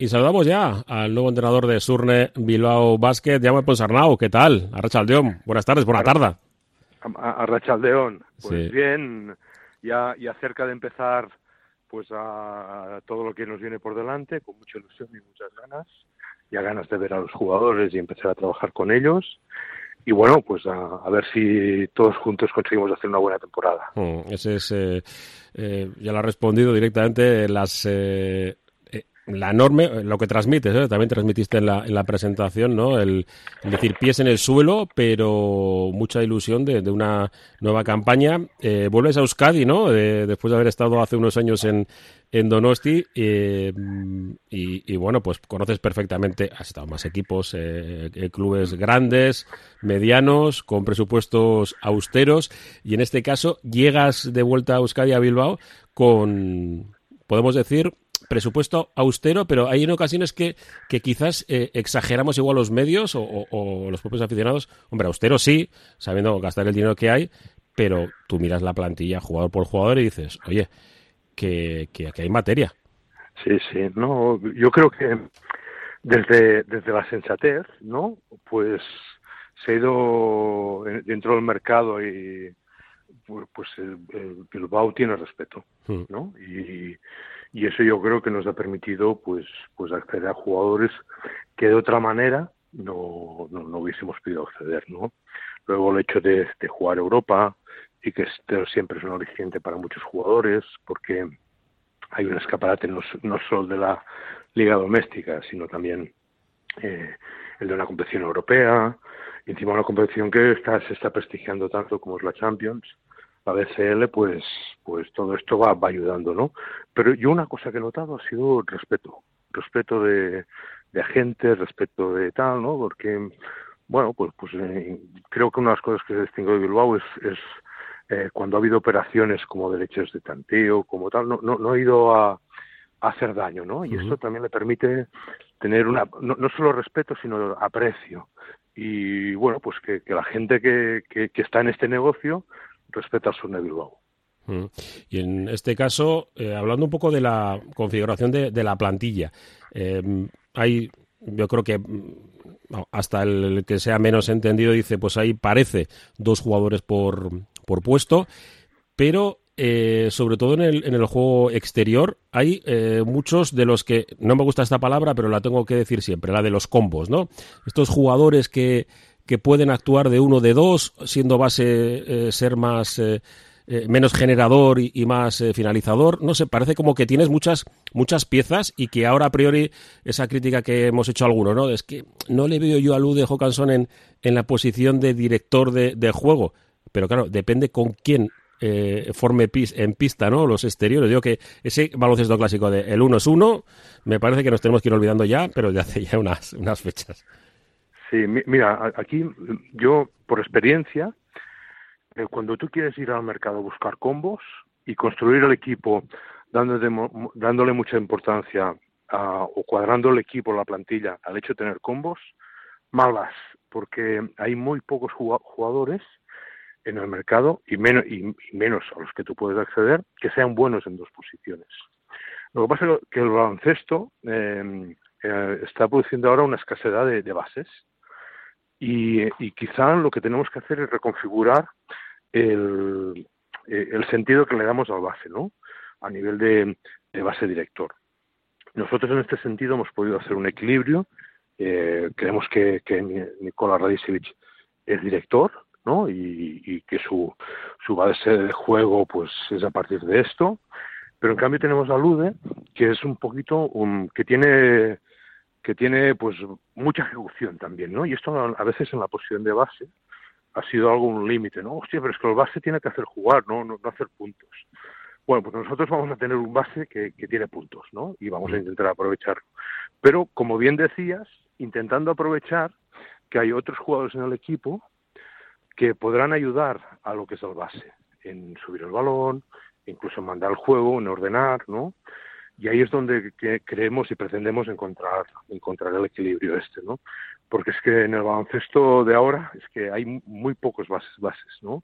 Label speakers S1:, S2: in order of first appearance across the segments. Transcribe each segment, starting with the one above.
S1: Y saludamos ya al nuevo entrenador de Surne Bilbao Basket, Jaume Ponsarnau. ¿Qué tal? Arrachaldeón. Buenas tardes, buena tarde.
S2: Arrachaldeón. Pues bien, ya, ya cerca de empezar pues a, todo lo que nos viene por delante, con mucha ilusión y muchas ganas. Ya ganas de ver a los jugadores y empezar a trabajar con ellos y bueno, pues a, ver si todos juntos conseguimos hacer una buena temporada.
S1: Mm, ese es, eh, eh, ya lo ha respondido directamente las eh, la enorme, lo que transmites, ¿eh? también transmitiste en la, en la presentación, ¿no? El, decir pies en el suelo, pero mucha ilusión de, de una nueva campaña. Eh, vuelves a Euskadi, ¿no? después de haber estado hace unos años en, en Donosti eh, y, y, bueno, pues conoces perfectamente, has estado más equipos, eh, clubes grandes, medianos, con presupuestos austeros y en este caso llegas de vuelta a Euskadi, a Bilbao, con, podemos decir, presupuesto austero, pero hay en ocasiones que, que quizás eh, exageramos igual los medios o, los propios aficionados. Hombre, austero sí, sabiendo gastar el dinero que hay, pero tú miras la plantilla jugador por jugador y dices, oye, que, que aquí hay materia.
S2: Sí, sí, no, yo creo que desde, desde la sensatez, ¿no? Pues se ha ido dentro del mercado y pues, pues el, el Bilbao tiene respeto, hmm. ¿no? Y, y eso yo creo que nos ha permitido pues pues acceder a jugadores que de otra manera no, no, hubiésemos podido acceder no luego el hecho de, jugar Europa y que esto siempre es un aliciente para muchos jugadores porque hay un escaparate no, no solo de la liga doméstica sino también eh, el de una competición europea encima una competición que está, se está prestigiando tanto como es la Champions la BCL, pues, pues todo esto va, va ayudando, ¿no? Pero yo una cosa que he notado ha sido respeto, respeto de, de agentes, respeto de tal, ¿no? Porque, bueno, pues, pues eh, creo que una de las cosas que se distingue de Bilbao es, es eh, cuando ha habido operaciones como derechos de tanteo, como tal, no, no, no ha ido a, hacer daño, ¿no? Y esto también le permite tener una, no, no, solo respeto, sino aprecio. Y bueno, pues que, que la gente que, que, que, está en este negocio respeta su Bilbao.
S1: Mm. Y en este caso, eh, hablando un poco de la configuración de, la plantilla, eh, hay, yo creo que mm, hasta el que sea menos entendido dice, pues ahí parece dos jugadores por, puesto, pero eh, sobre todo en el, en el juego exterior, hay eh, muchos de los que, no me gusta esta palabra, pero la tengo que decir siempre, la de los combos, ¿no? Estos jugadores que, que pueden actuar de uno de dos, siendo base eh, ser más eh, eh, menos generador y, más finalizador. No sé, parece como que tienes muchas muchas piezas y que ahora a priori esa crítica que hemos hecho algunos, ¿no? Es que no le veo yo a Luz de Hawkinson en, en la posición de director de, juego. Pero claro, depende con quién forme pis, en pista, ¿no? Los exteriores. Digo que ese baloncesto clásico de el uno es uno, me parece que nos tenemos que ir olvidando ya, pero ya hace ya unas, unas fechas.
S2: Sí, mira, aquí yo, por experiencia, eh, cuando tú quieres ir al mercado a buscar combos y construir el equipo dándole, mucha importancia o cuadrando el equipo, la plantilla, al hecho de tener combos, malas, porque hay muy pocos jugadores en el mercado y menos, y, menos a los que tú puedes acceder que sean buenos en dos posiciones. Lo que pasa es que el baloncesto eh, eh, está produciendo ahora una escasez de, de bases y, y quizá lo que tenemos que hacer es reconfigurar el, eh, el sentido que le damos al base, ¿no? A nivel de, de base director. Nosotros en este sentido hemos podido hacer un equilibrio. Eh, creemos que, que Nikola Radicevich es director, ¿no? Y, y, que su, su base de juego pues es a partir de esto. Pero en cambio tenemos a Lude, que es un poquito, un, que tiene que tiene pues mucha ejecución también, ¿no? Y esto a veces en la posición de base ha sido algo un límite, ¿no? Hostia, pero es que el base tiene que hacer jugar, ¿no? No, no hacer puntos. Bueno, pues nosotros vamos a tener un base que, que tiene puntos, ¿no? Y vamos a intentar aprovecharlo. Pero, como bien decías, intentando aprovechar que hay otros jugadores en el equipo que podrán ayudar a lo que es el base, en subir el balón, incluso en mandar el juego, en ordenar, ¿no? Y ahí es donde creemos y pretendemos encontrar encontrar el equilibrio este no porque es que en el baloncesto de ahora es que hay muy pocos bases bases no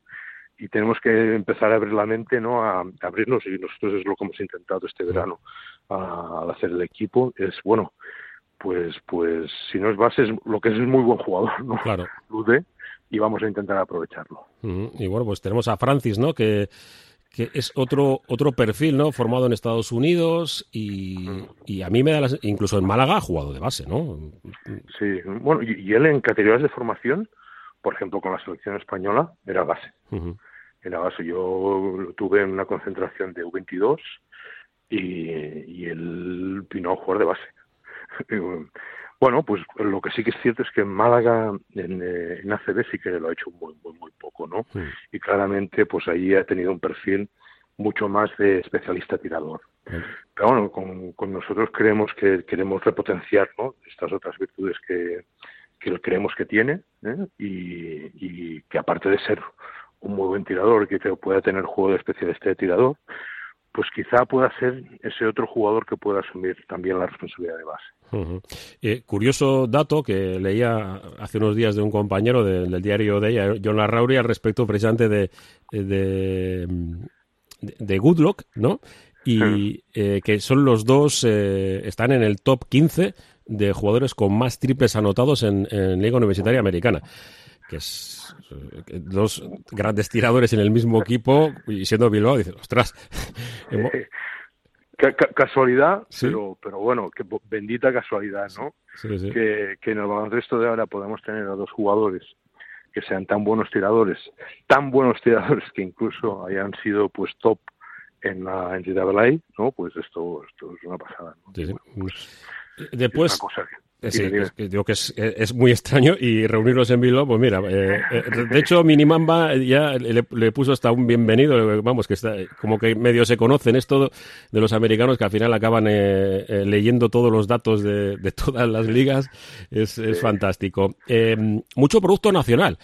S2: y tenemos que empezar a abrir la mente, ¿no? A, abrirnos y nosotros es lo que hemos intentado este verano al hacer el equipo es bueno, pues pues si no es base lo que es es muy buen jugador, ¿no?
S1: Claro.
S2: Lude y vamos a intentar aprovecharlo.
S1: Y bueno, pues tenemos a Francis, ¿no? Que que es otro otro perfil, ¿no? Formado en Estados Unidos y, y a mí me da las, incluso en Málaga ha jugado de base, ¿no?
S2: Sí, bueno, y, él en categorías de formación, por ejemplo, con la selección española, era base. Era base. Yo lo tuve en una concentración de U22 y, y él vino a jugar de base. Bueno, pues lo que sí que es cierto es que en Málaga, en, eh, en ACB, sí que lo ha hecho muy, muy, muy poco, ¿no? Y claramente, pues ahí ha tenido un perfil mucho más de especialista tirador. Pero bueno, con, con, nosotros creemos que queremos repotenciar ¿no? estas otras virtudes que, que creemos que tiene ¿eh? y, y, que aparte de ser un muy buen tirador y que pueda tener juego de especialista de tirador, pues quizá pueda ser ese otro jugador que pueda asumir también la responsabilidad de base.
S1: Eh, curioso dato que leía hace unos días de un compañero del diario de ella, John Larrauri, al respecto precisamente de, de, de Goodlock, ¿no? Y eh, que son los dos, eh, están en el top 15 de jugadores con más triples anotados en, en Liga Universitaria Americana que es eh, dos grandes tiradores en el mismo equipo y siendo Bilbao, dices, ostras.
S2: Eh, casualidad, pero, pero bueno, que bendita casualidad, ¿no? Que, que en el baloncesto de ahora podemos tener a dos jugadores que sean tan buenos tiradores, tan buenos tiradores que incluso hayan sido pues top en la entidad NCAA, ¿no? Pues esto, esto es una pasada. ¿no?
S1: Pues, Después, eh, sí, digo que es, muy extraño y reunirlos en Bilbao, pues mira, eh, eh, de hecho Minimamba ya le, puso hasta un bienvenido, vamos, que está como que medio se conocen esto de los americanos que al final acaban leyendo todos los datos de, todas las ligas, es, fantástico. mucho producto nacional.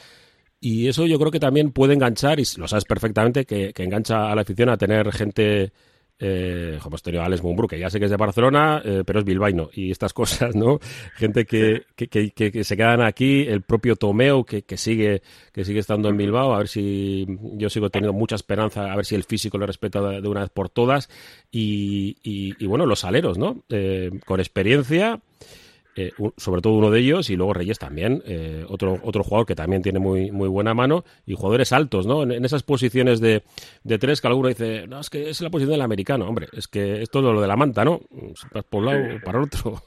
S1: Y eso yo creo que también puede enganchar, y lo sabes perfectamente, que, que engancha a la afición a tener gente eh, hemos tenido a Alex Mumbrú, que ya sé que es de Barcelona, eh, pero es bilbaíno, y estas cosas, ¿no? Gente que, que, que, se quedan aquí, el propio Tomeo, que, que, sigue, que sigue estando en Bilbao, a ver si yo sigo teniendo mucha esperanza, a ver si el físico lo respeta de, una vez por todas, y, y, bueno, los aleros, ¿no? Eh, con experiencia, eh, sobre todo uno de ellos, y luego Reyes también, eh, otro, otro jugador que también tiene muy, muy buena mano, y jugadores altos, ¿no? En, esas posiciones de, de, tres que alguno dice, no, es que es la posición del americano, hombre, es que es todo lo de la manta, ¿no? Por un lado para otro.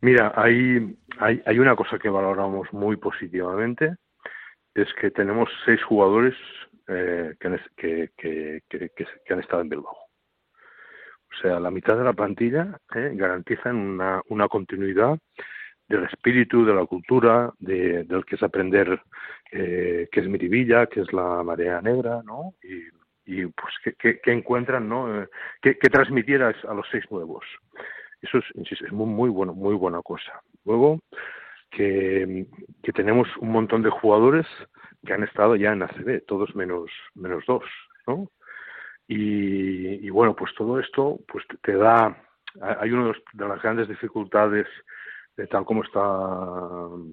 S2: Mira, hay, hay, hay una cosa que valoramos muy positivamente, es que tenemos seis jugadores eh, que, que, que, que han estado en Bilbao. O sea, la mitad de la plantilla ¿eh? garantizan una, una continuidad del espíritu, de la cultura, de, del que es aprender eh, qué es Miribilla, qué es la marea negra, ¿no? Y, pues que, que, encuentran, ¿no? Eh, que, que transmitieras a los seis nuevos. Eso es, insisto, es muy, muy bueno, muy buena cosa. Luego, que, que tenemos un montón de jugadores que han estado ya en ACB, todos menos, menos dos, ¿no? Y, bueno, pues todo esto pues te da, hay una de las grandes dificultades de tal como está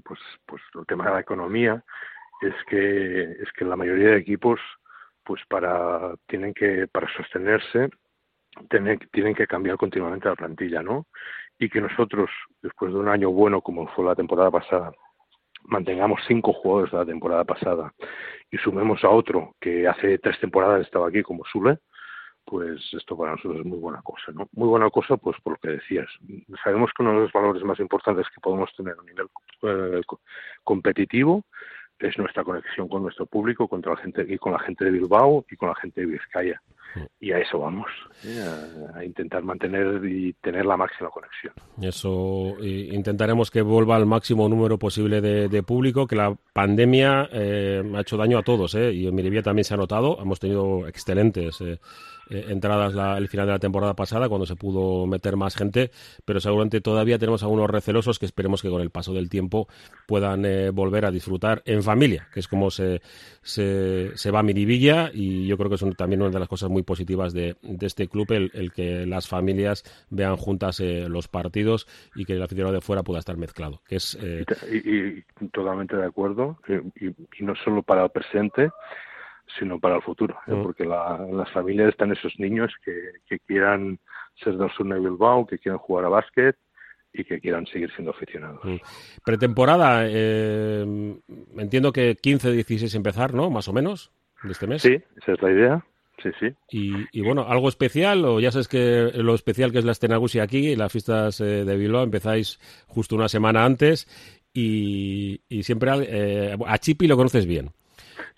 S2: pues, pues el tema de la economía, es que, es que la mayoría de equipos pues para, tienen que, para sostenerse, tienen, tienen que cambiar continuamente la plantilla, ¿no? Y que nosotros, después de un año bueno como fue la temporada pasada, mantengamos cinco jugadores de la temporada pasada y sumemos a otro que hace tres temporadas estaba aquí como Sule, pues esto para nosotros es muy buena cosa, ¿no? Muy buena cosa, pues por lo que decías. Sabemos que uno de los valores más importantes que podemos tener a nivel eh, competitivo es nuestra conexión con nuestro público, con la gente y con la gente de Bilbao y con la gente de Vizcaya. Y a eso vamos, ¿eh? a, intentar mantener y tener la máxima conexión.
S1: Eso intentaremos que vuelva al máximo número posible de, público, que la pandemia eh, ha hecho daño a todos, ¿eh? y en Miribilla también se ha notado, hemos tenido excelentes eh, eh, entradas la, el final de la temporada pasada, cuando se pudo meter más gente, pero seguramente todavía tenemos algunos recelosos que esperemos que con el paso del tiempo puedan eh, volver a disfrutar en familia, que es como se, se, se va a Miribilla y yo creo que es también una de las cosas muy positivas de, de este club, el, el, que las familias vean juntas eh, los partidos y que el aficionado de fuera pueda estar mezclado. Que es,
S2: y, y, totalmente de acuerdo, y, y no solo para el presente, sino para el futuro, ¿eh? mm. porque en las familias están esos niños que, que quieran ser del sur de Bilbao, que quieran jugar a básquet y que quieran seguir siendo aficionados. Mm.
S1: Pretemporada, eh, entiendo que 15-16 empezar, ¿no? Más o menos, de este mes.
S2: Sí, esa es la idea. Sí, sí.
S1: Y, bueno, ¿algo especial? O ya sabes que lo especial que es la Estenagusi aquí, las fiestas eh, de Bilbao, empezáis justo una semana antes y, siempre eh, a Chipi lo conoces bien.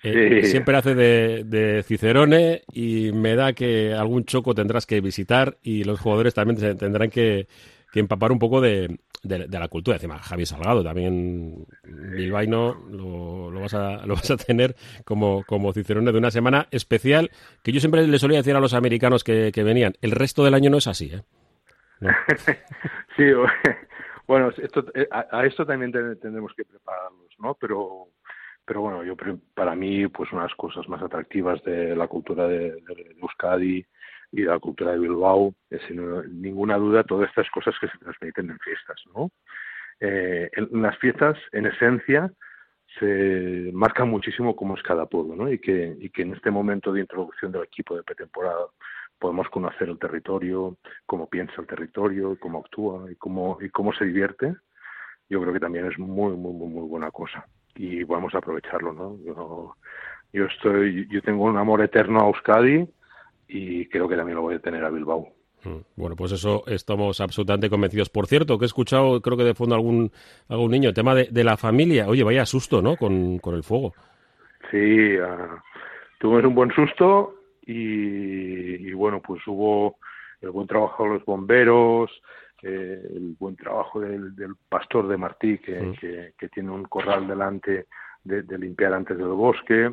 S1: Eh, siempre hace de, Cicerone y me da que algún choco tendrás que visitar y los jugadores también tendrán que, empapar un poco de, la cultura. Encima, Javi Salgado también, bilbaíno, lo, lo, vas a, lo vas a tener como, como Cicerone de una semana especial que yo siempre le solía decir a los americanos que, venían. El resto del año no es así, ¿eh?
S2: sí, bueno, esto, eh, a, esto también tendremos que prepararnos, ¿no? Pero, pero bueno, yo para mí, pues unas cosas más atractivas de la cultura de, Euskadi y la cultura de Bilbao, sin ninguna duda todas estas cosas que se transmiten en fiestas, ¿no? Eh, en las fiestas, en esencia, se marca muchísimo cómo es cada pueblo, ¿no? Y que, y que en este momento de introducción del equipo de pretemporada podemos conocer el territorio, cómo piensa el territorio, cómo actúa y cómo, y cómo se divierte, yo creo que también es muy, muy, muy, muy buena cosa. Y vamos a aprovecharlo, ¿no? Yo, yo, estoy, yo tengo un amor eterno a Euskadi y creo que también lo voy a tener a Bilbao.
S1: Mm, bueno, pues eso estamos absolutamente convencidos. Por cierto, que he escuchado, creo que de fondo algún, algún niño, el tema de, la familia. Oye, vaya susto, ¿no? Con, con el fuego.
S2: Sí, uh, tuvimos un buen susto y, bueno, pues hubo el buen trabajo de los bomberos, eh, el buen trabajo del, pastor de Martí, que, que, tiene un corral delante de, limpiar antes del bosque,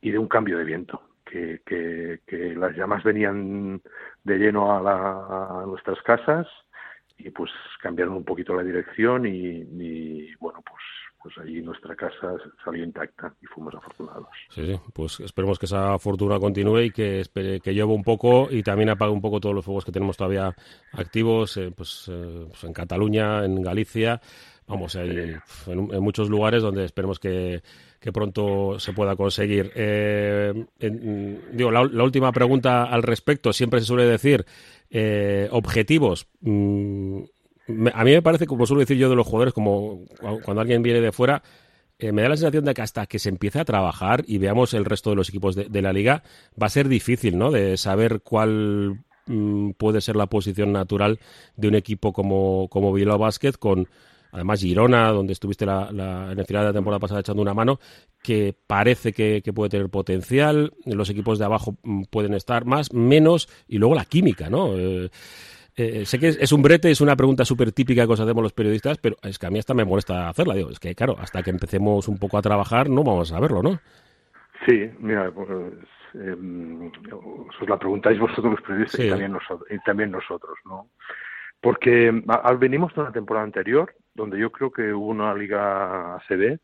S2: y de un cambio de viento. Que, que, las llamas venían de lleno a, a nuestras casas y pues cambiaron un poquito la dirección y, bueno pues pues allí nuestra casa salió intacta y fuimos afortunados.
S1: Sí, sí, pues esperemos que esa fortuna continúe y que, que llueva un poco y también apague un poco todos los fuegos que tenemos todavía activos eh, pues, eh, pues, en Cataluña, en Galicia, vamos, hay, en, muchos lugares donde esperemos que, pronto se pueda conseguir. Eh, digo, la, última pregunta al respecto, siempre se suele decir objetivos. Mm, a mí me parece, como suelo decir yo de los jugadores, como cuando alguien viene de fuera, eh, me da la sensación de que hasta que se empiece a trabajar y veamos el resto de los equipos de, la liga, va a ser difícil, ¿no? De saber cuál mm, puede ser la posición natural de un equipo como, como Bilbao Basket con además Girona, donde estuviste la, en el final de la temporada pasada echando una mano, que parece que, puede tener potencial, los equipos de abajo mm, pueden estar más, menos, y luego la química, ¿no? Eh, eh, sé que es, un brete, es una pregunta súper típica que os hacemos los periodistas, pero es que a mí hasta me molesta hacerla. Digo, es que, claro, hasta que empecemos un poco a trabajar no vamos a verlo, ¿no?
S2: Sí, mira, pues, eh, os la preguntáis vosotros los periodistas y, también nosotros, y también nosotros, ¿no? Porque al venimos de una temporada anterior donde yo creo que hubo una liga ACB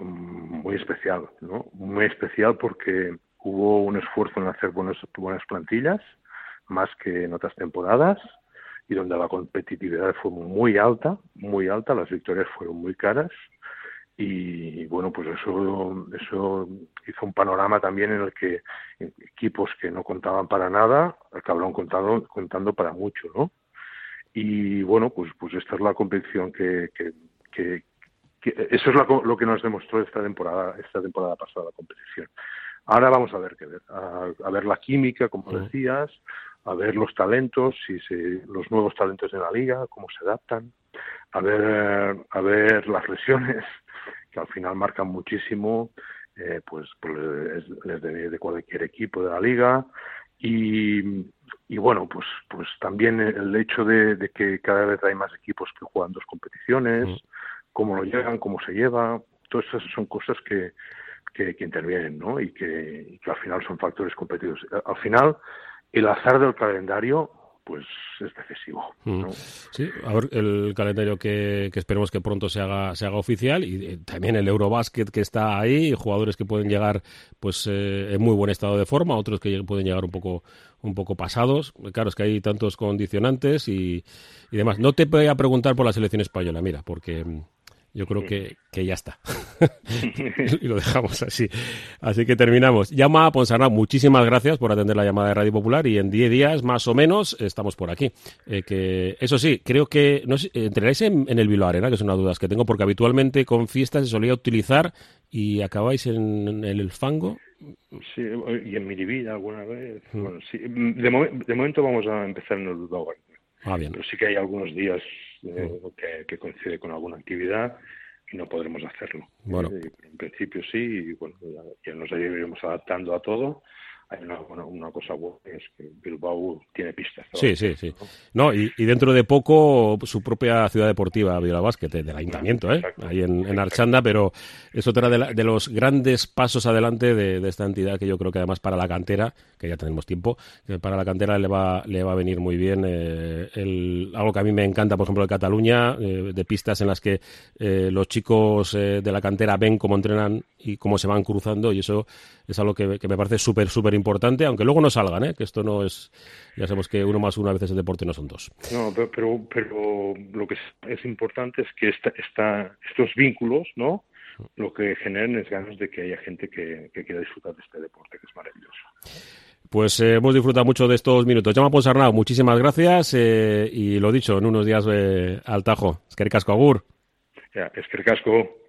S2: mm, muy especial, ¿no? Muy especial porque hubo un esfuerzo en hacer buenas, buenas plantillas, más que en otras temporadas y donde la competitividad fue muy alta, muy alta, las victorias fueron muy caras y bueno, pues eso, eso hizo un panorama también en el que equipos que no contaban para nada acabaron contando, contando para mucho, ¿no? Y bueno, pues, pues esta es la competición que, que, que, eso es lo, que nos demostró esta temporada, esta temporada pasada la competición. Ahora vamos a ver qué ver, a, ver la química, como decías, a ver los talentos, si se, los nuevos talentos de la liga, cómo se adaptan, a ver, a ver las lesiones, que al final marcan muchísimo, eh, pues, pues de, cualquier equipo de la liga, y, y bueno, pues, pues también el hecho de, que cada vez hay más equipos que juegan dos competiciones, mm. cómo lo llegan, cómo se lleva, todas esas son cosas que, que, intervienen, ¿no? Y que, y que al final son factores competitivos. Al final, el azar del calendario pues es excesivo. Mm.
S1: Sí, a ver, el calendario que, esperemos que pronto se haga, se haga oficial y eh, también el Eurobasket que está ahí, jugadores que pueden llegar pues eh, en muy buen estado de forma, otros que pueden llegar un poco un poco pasados. Claro, es que hay tantos condicionantes y, y demás. No te voy a preguntar por la selección española, mira, porque yo creo que, que ya está. y lo dejamos así. Así que terminamos. Llama a Ponsarnau, muchísimas gracias por atender la llamada de Radio Popular y en 10 días más o menos estamos por aquí. Eh, que Eso sí, creo que no sé, entrenáis en, el Bilbao Arena, que es una duda que tengo, porque habitualmente con fiestas se solía utilizar y acabáis en, el fango.
S2: Sí, y en Miribilla alguna vez. Mm. Bueno, sí, de, momento vamos a empezar en el Bilbao.
S1: Ah, bien.
S2: Pero sí que hay algunos días eh, mm. que, coincide con alguna actividad y no podremos hacerlo.
S1: Bueno.
S2: Eh, en principio sí, y bueno, ya, nos iremos adaptando a todo una, una, cosa buena es que Bilbao tiene pistas.
S1: Sí, sí, sí. No, y, dentro de poco su propia ciudad deportiva, Bilbao Basket, del ayuntamiento, ¿eh? ahí en, Archanda, pero es otra de, de, los grandes pasos adelante de, esta entidad que yo creo que además para la cantera, que ya tenemos tiempo, que para la cantera le va, le va a venir muy bien. Eh, el, algo que a mí me encanta, por ejemplo, de Cataluña, eh, de pistas en las que eh, los chicos de la cantera ven cómo entrenan y cómo se van cruzando, y eso es algo que, que me parece súper, súper importante, aunque luego no salgan, ¿eh? que esto no es, ya sabemos que uno más uno a veces el deporte no son dos.
S2: No, pero, pero, lo que es, importante es que esta, esta, estos vínculos, ¿no? Lo que generan es ganas de que haya gente que, que quiera disfrutar de este deporte, que es maravilloso.
S1: Pues eh, hemos disfrutado mucho de estos minutos. Llama Ponsarnau, muchísimas gracias eh, y lo dicho, en unos días eh, al tajo. Es que casco agur.
S2: Ya, es que casco.